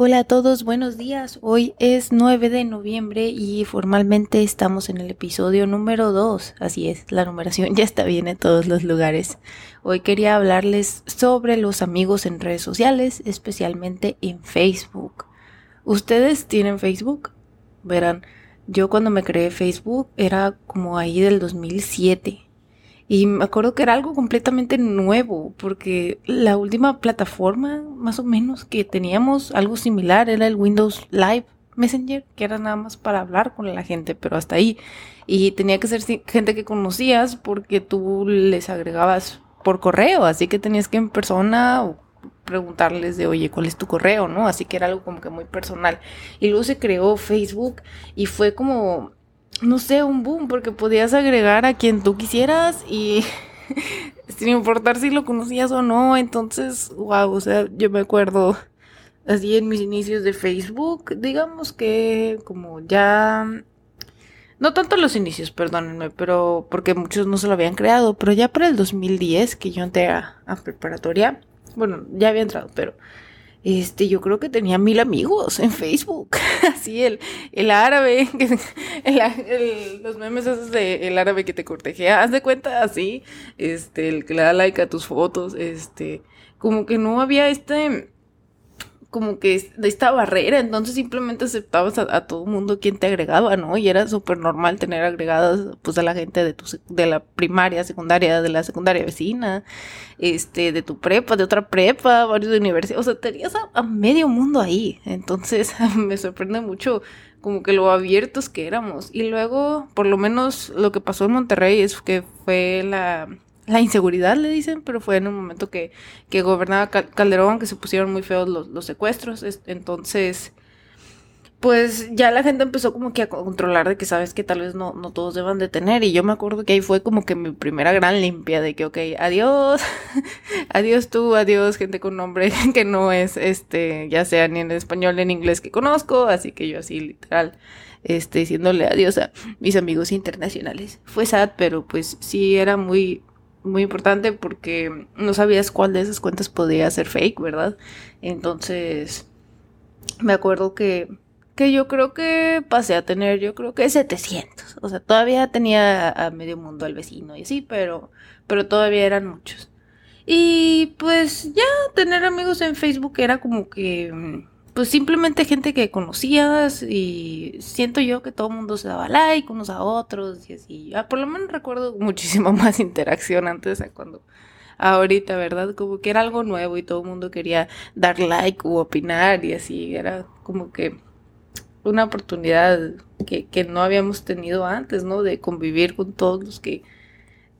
Hola a todos, buenos días. Hoy es 9 de noviembre y formalmente estamos en el episodio número 2. Así es, la numeración ya está bien en todos los lugares. Hoy quería hablarles sobre los amigos en redes sociales, especialmente en Facebook. ¿Ustedes tienen Facebook? Verán, yo cuando me creé Facebook era como ahí del 2007. Y me acuerdo que era algo completamente nuevo, porque la última plataforma, más o menos, que teníamos algo similar era el Windows Live Messenger, que era nada más para hablar con la gente, pero hasta ahí. Y tenía que ser gente que conocías porque tú les agregabas por correo, así que tenías que en persona preguntarles de, oye, ¿cuál es tu correo? ¿No? Así que era algo como que muy personal. Y luego se creó Facebook y fue como no sé, un boom, porque podías agregar a quien tú quisieras y sin importar si lo conocías o no. Entonces, wow, o sea, yo me acuerdo así en mis inicios de Facebook, digamos que como ya... No tanto los inicios, perdónenme, pero porque muchos no se lo habían creado, pero ya para el 2010 que yo entré a preparatoria, bueno, ya había entrado, pero este, yo creo que tenía mil amigos en Facebook. Así, el, el árabe, el, los memes esos de el árabe que te cortejea, haz de cuenta así, este, el que le da like a tus fotos, este, como que no había este, como que de esta barrera, entonces simplemente aceptabas a, todo mundo quien te agregaba, ¿no? Y era súper normal tener agregadas pues a la gente de tu de la primaria, secundaria, de la secundaria vecina, este, de tu prepa, de otra prepa, varios de universidad, o sea, tenías a, medio mundo ahí. Entonces me sorprende mucho como que lo abiertos que éramos. Y luego, por lo menos lo que pasó en Monterrey es que fue la la inseguridad, le dicen, pero fue en un momento que, que gobernaba Calderón, que se pusieron muy feos los, los secuestros. Entonces, pues ya la gente empezó como que a controlar de que sabes que tal vez no, no todos deban de tener. Y yo me acuerdo que ahí fue como que mi primera gran limpia de que, ok, adiós, adiós tú, adiós gente con nombre que no es, este, ya sea ni en español ni en inglés que conozco. Así que yo así literal, este, diciéndole adiós a mis amigos internacionales. Fue sad, pero pues sí era muy, muy importante porque no sabías cuál de esas cuentas podía ser fake, ¿verdad? Entonces, me acuerdo que, que yo creo que pasé a tener, yo creo que 700. O sea, todavía tenía a medio mundo al vecino y así, pero, pero todavía eran muchos. Y pues ya tener amigos en Facebook era como que pues simplemente gente que conocías y siento yo que todo el mundo se daba like unos a otros y así. Ah, por lo menos recuerdo muchísimo más interacción antes a cuando ahorita, ¿verdad? Como que era algo nuevo y todo el mundo quería dar like u opinar y así. Era como que una oportunidad que, que no habíamos tenido antes, ¿no? De convivir con todos los que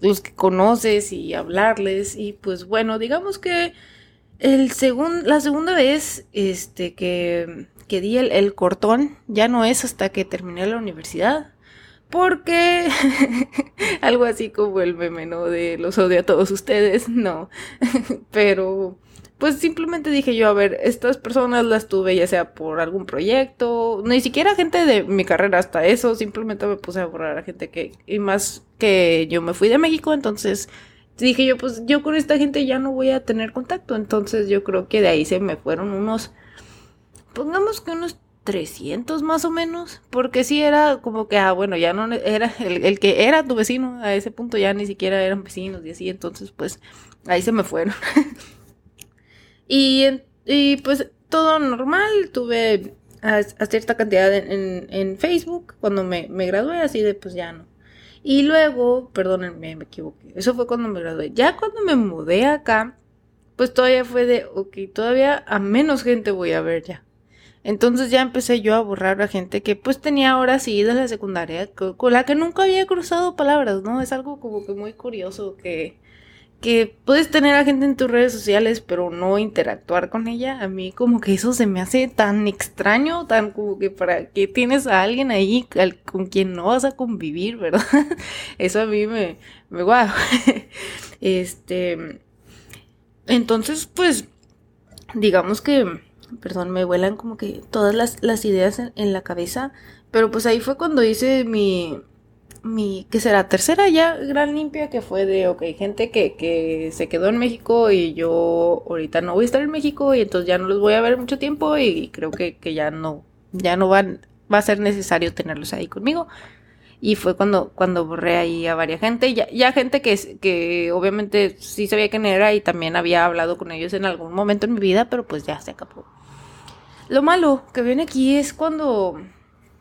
los que conoces y hablarles y pues bueno, digamos que el la segunda vez este, que, que di el, cortón ya no es hasta que terminé la universidad. Porque algo así como el meme, ¿no? De los odio a todos ustedes, no. Pero pues simplemente dije yo, a ver, estas personas las tuve ya sea por algún proyecto, ni siquiera gente de mi carrera hasta eso, simplemente me puse a borrar a gente que, y más que yo me fui de México, entonces dije yo, pues yo con esta gente ya no voy a tener contacto. Entonces yo creo que de ahí se me fueron unos, pongamos que unos 300 más o menos. Porque sí era como que, ah, bueno, ya no era el, que era tu vecino. A ese punto ya ni siquiera eran vecinos y así. Entonces pues ahí se me fueron. y, y pues todo normal. Tuve a, cierta cantidad en, en, Facebook cuando me, me gradué así de pues ya no y luego, perdónenme, me equivoqué. Eso fue cuando me gradué. Ya cuando me mudé acá, pues todavía fue de, ok, todavía a menos gente voy a ver ya. Entonces ya empecé yo a borrar a gente que pues tenía horas sí de la secundaria, con la que nunca había cruzado palabras, ¿no? Es algo como que muy curioso que, que puedes tener a gente en tus redes sociales, pero no interactuar con ella, a mí como que eso se me hace tan extraño, tan como que para que tienes a alguien ahí con quien no vas a convivir, ¿verdad? Eso a mí me, me guau. Este, entonces, pues, digamos que, perdón, me vuelan como que todas las, ideas en, en la cabeza, pero pues ahí fue cuando hice mi, mi, ¿qué será? Tercera ya gran limpia que fue de, ok, gente que, que se quedó en México y yo ahorita no voy a estar en México y entonces ya no los voy a ver mucho tiempo y creo que, que ya no, ya no van, va a ser necesario tenerlos ahí conmigo. Y fue cuando, cuando borré ahí a varias gente, ya, ya gente que, que obviamente sí sabía quién era y también había hablado con ellos en algún momento en mi vida, pero pues ya se acabó. Lo malo que viene aquí es cuando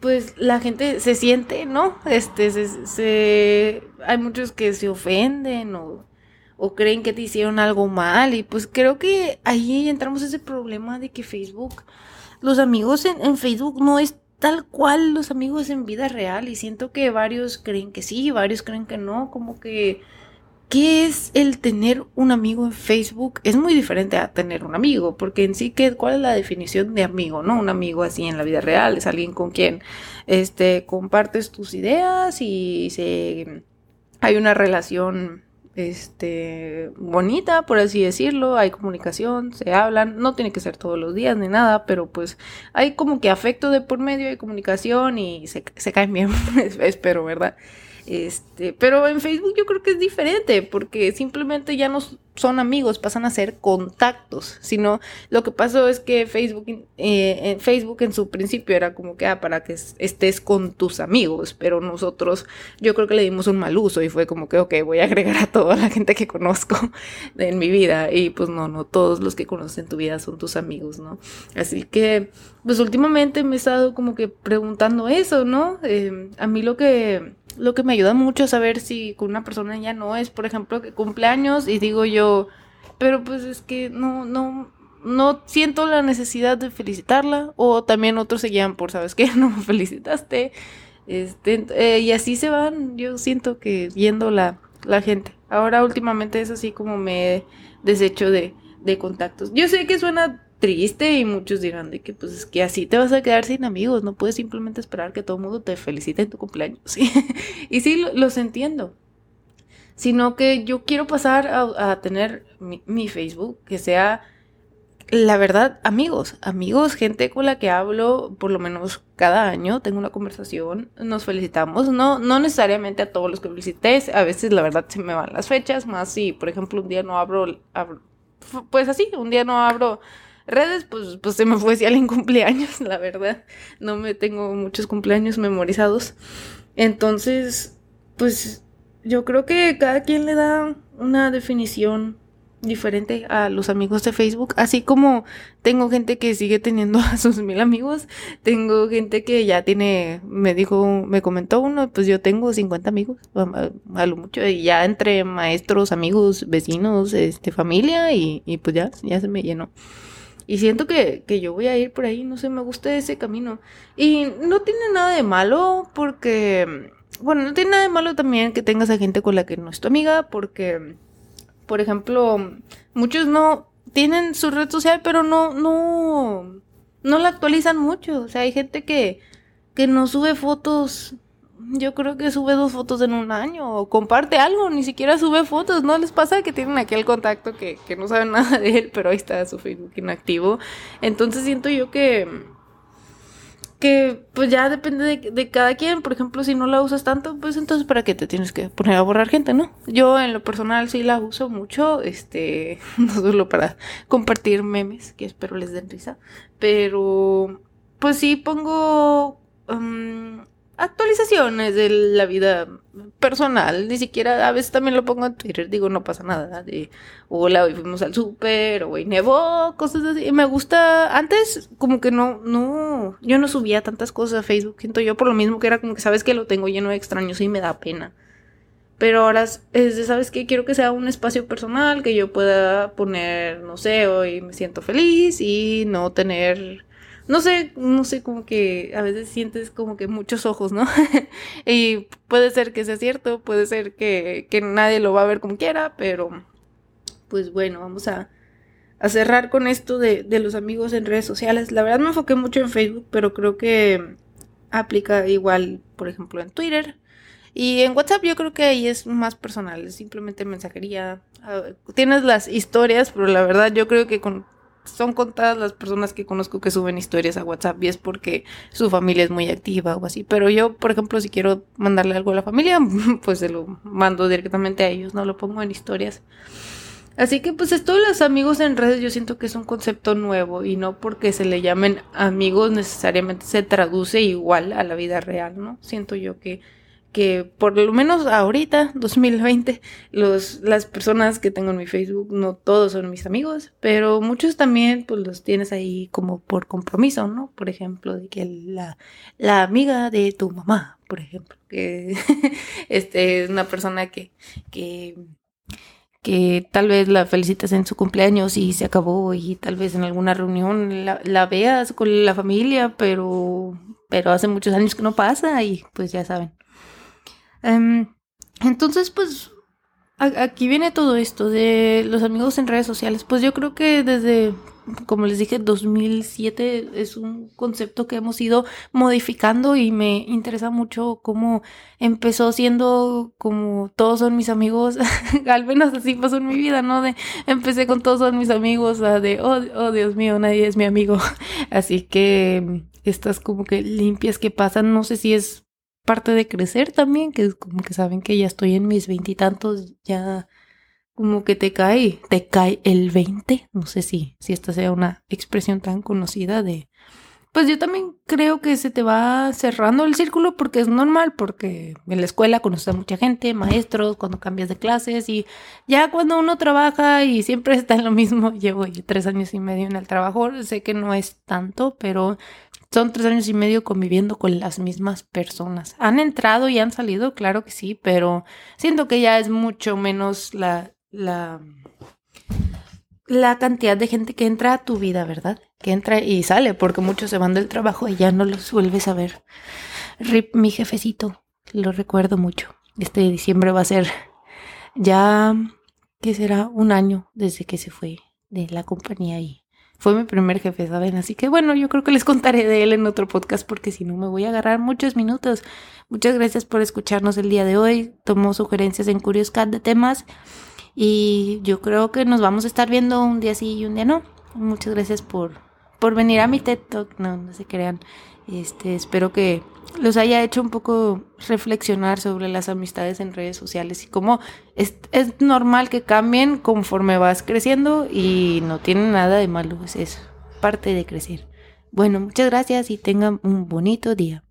pues la gente se siente, ¿no? Este, se, hay muchos que se ofenden o, o creen que te hicieron algo mal y pues creo que ahí entramos ese problema de que Facebook, los amigos en, en Facebook no es tal cual los amigos en vida real y siento que varios creen que sí, varios creen que no, como que ¿qué es el tener un amigo en Facebook? Es muy diferente a tener un amigo, porque en sí, ¿qué, ¿cuál es la definición de amigo? ¿No? Un amigo así en la vida real es alguien con quien este, compartes tus ideas y se, hay una relación este bonita, por así decirlo, hay comunicación, se hablan, no tiene que ser todos los días ni nada, pero pues hay como que afecto de por medio de comunicación y se, se caen bien, espero, ¿verdad? Este, pero en Facebook yo creo que es diferente, porque simplemente ya no son amigos, pasan a ser contactos. Sino lo que pasó es que Facebook, eh, en Facebook en su principio era como que ah, para que estés con tus amigos, pero nosotros yo creo que le dimos un mal uso y fue como que ok, voy a agregar a toda la gente que conozco en mi vida. Y pues no, no todos los que conocen tu vida son tus amigos, ¿no? Así que, pues últimamente me he estado como que preguntando eso, ¿no? Eh, a mí lo que lo que me ayuda mucho a saber si con una persona ya no es, por ejemplo, que cumpleaños y digo yo, pero pues es que no, no, no siento la necesidad de felicitarla o también otros se guían por, ¿sabes qué? No me felicitaste. Este, eh, y así se van, yo siento que viendo la, la gente. Ahora últimamente es así como me he deshecho de, de contactos. Yo sé que suena triste y muchos dirán de que pues es que así te vas a quedar sin amigos, no puedes simplemente esperar que todo el mundo te felicite en tu cumpleaños. y sí, los entiendo. Sino que yo quiero pasar a, tener mi, Facebook que sea, la verdad, amigos, amigos, gente con la que hablo por lo menos cada año, tengo una conversación, nos felicitamos, no, no necesariamente a todos los que felicité, a veces la verdad se me van las fechas, más si por ejemplo un día no abro pues así, un día no abro Redes, pues, pues se me fue si alguien cumpleaños, la verdad. No me tengo muchos cumpleaños memorizados. Entonces, pues yo creo que cada quien le da una definición diferente a los amigos de Facebook, así como tengo gente que sigue teniendo a sus mil amigos, tengo gente que ya tiene, me dijo, me comentó uno, pues yo tengo 50 amigos, a, lo mucho, y ya entre maestros, amigos, vecinos, este, familia, y, y pues ya, ya se me llenó. Y siento que, que, yo voy a ir por ahí, no sé, me gusta ese camino. Y no tiene nada de malo porque, bueno, no tiene nada de malo también que tengas a gente con la que no es tu amiga porque, por ejemplo, muchos no tienen su red social pero no, no, no la actualizan mucho. O sea, hay gente que, que no sube fotos yo creo que sube dos fotos en un año o comparte algo, ni siquiera sube fotos, ¿no les pasa que tienen aquel contacto que, que no saben nada de él, pero ahí está su Facebook inactivo? Entonces siento yo que, que pues ya depende de, de, cada quien, por ejemplo, si no la usas tanto, pues entonces para qué te tienes que poner a borrar gente, ¿no? Yo en lo personal sí la uso mucho, este, no solo para compartir memes, que espero les den risa, pero pues sí pongo... Um, actualizaciones de la vida personal, ni siquiera a veces también lo pongo en Twitter, digo, no pasa nada, de hola, hoy fuimos al súper, hoy nevó, cosas así. Me gusta, antes como que no, no, yo no subía tantas cosas a Facebook, siento yo por lo mismo que era como que sabes que lo tengo lleno de extraños y me da pena. Pero ahora es de, ¿sabes qué? Quiero que sea un espacio personal, que yo pueda poner, no sé, hoy me siento feliz y no tener no sé, no sé, como que a veces sientes como que muchos ojos, ¿no? y puede ser que sea cierto, puede ser que, que, nadie lo va a ver como quiera, pero pues bueno, vamos a, cerrar con esto de, de, los amigos en redes sociales. La verdad me enfoqué mucho en Facebook, pero creo que aplica igual, por ejemplo, en Twitter. Y en WhatsApp yo creo que ahí es más personal, es simplemente mensajería. Ah, tienes las historias, pero la verdad yo creo que con son contadas las personas que conozco que suben historias a WhatsApp y es porque su familia es muy activa o así. Pero yo, por ejemplo, si quiero mandarle algo a la familia, pues se lo mando directamente a ellos, no lo pongo en historias. Así que pues esto de los amigos en redes yo siento que es un concepto nuevo y no porque se le llamen amigos necesariamente se traduce igual a la vida real, ¿no? Siento yo que que por lo menos ahorita, 2020, los, las personas que tengo en mi Facebook, no todos son mis amigos, pero muchos también pues los tienes ahí como por compromiso, ¿no? Por ejemplo, de que la, la amiga de tu mamá, por ejemplo, que este, es una persona que, que que tal vez la felicitas en su cumpleaños y se acabó y tal vez en alguna reunión la, la veas con la familia, pero, pero hace muchos años que no pasa y pues ya saben. Em, entonces, pues aquí viene todo esto de los amigos en redes sociales. Pues yo creo que desde, como les dije, 2007 es un concepto que hemos ido modificando y me interesa mucho cómo empezó siendo como todos son mis amigos. Al menos así pasó en mi vida, ¿no? De empecé con todos son mis amigos, a de, oh, oh Dios mío, nadie es mi amigo. Así que estas como que limpias que pasan, no sé si es parte de crecer también, que es como que saben que ya estoy en mis veintitantos, ya como que te cae, te cae el veinte, no sé si, si esta sea una expresión tan conocida de, pues yo también creo que se te va cerrando el círculo porque es normal, porque en la escuela conoces a mucha gente, maestros, cuando cambias de clases y ya cuando uno trabaja y siempre está en lo mismo, llevo tres años y medio en el trabajo, sé que no es tanto, pero son tres años y medio conviviendo con las mismas personas. Han entrado y han salido, claro que sí, pero siento que ya es mucho menos la, la, la cantidad de gente que entra a tu vida, ¿verdad? Que entra y sale, porque muchos se van del trabajo y ya no los vuelves a ver. Rip, mi jefecito, lo recuerdo mucho. Este diciembre va a ser ya, ¿qué será? Un año desde que se fue de la compañía y fue mi primer jefe, ¿saben? Así que bueno, yo creo que les contaré de él en otro podcast porque si no me voy a agarrar muchos minutos. Muchas gracias por escucharnos el día de hoy. Tomo sugerencias en Curious Cat de temas y yo creo que nos vamos a estar viendo un día sí y un día no. Muchas gracias por, por venir a mi TED Talk. No, no se crean. Este, espero que los haya hecho un poco reflexionar sobre las amistades en redes sociales y cómo es, es normal que cambien conforme vas creciendo y no tiene nada de malo, es parte de crecer. Bueno, muchas gracias y tengan un bonito día.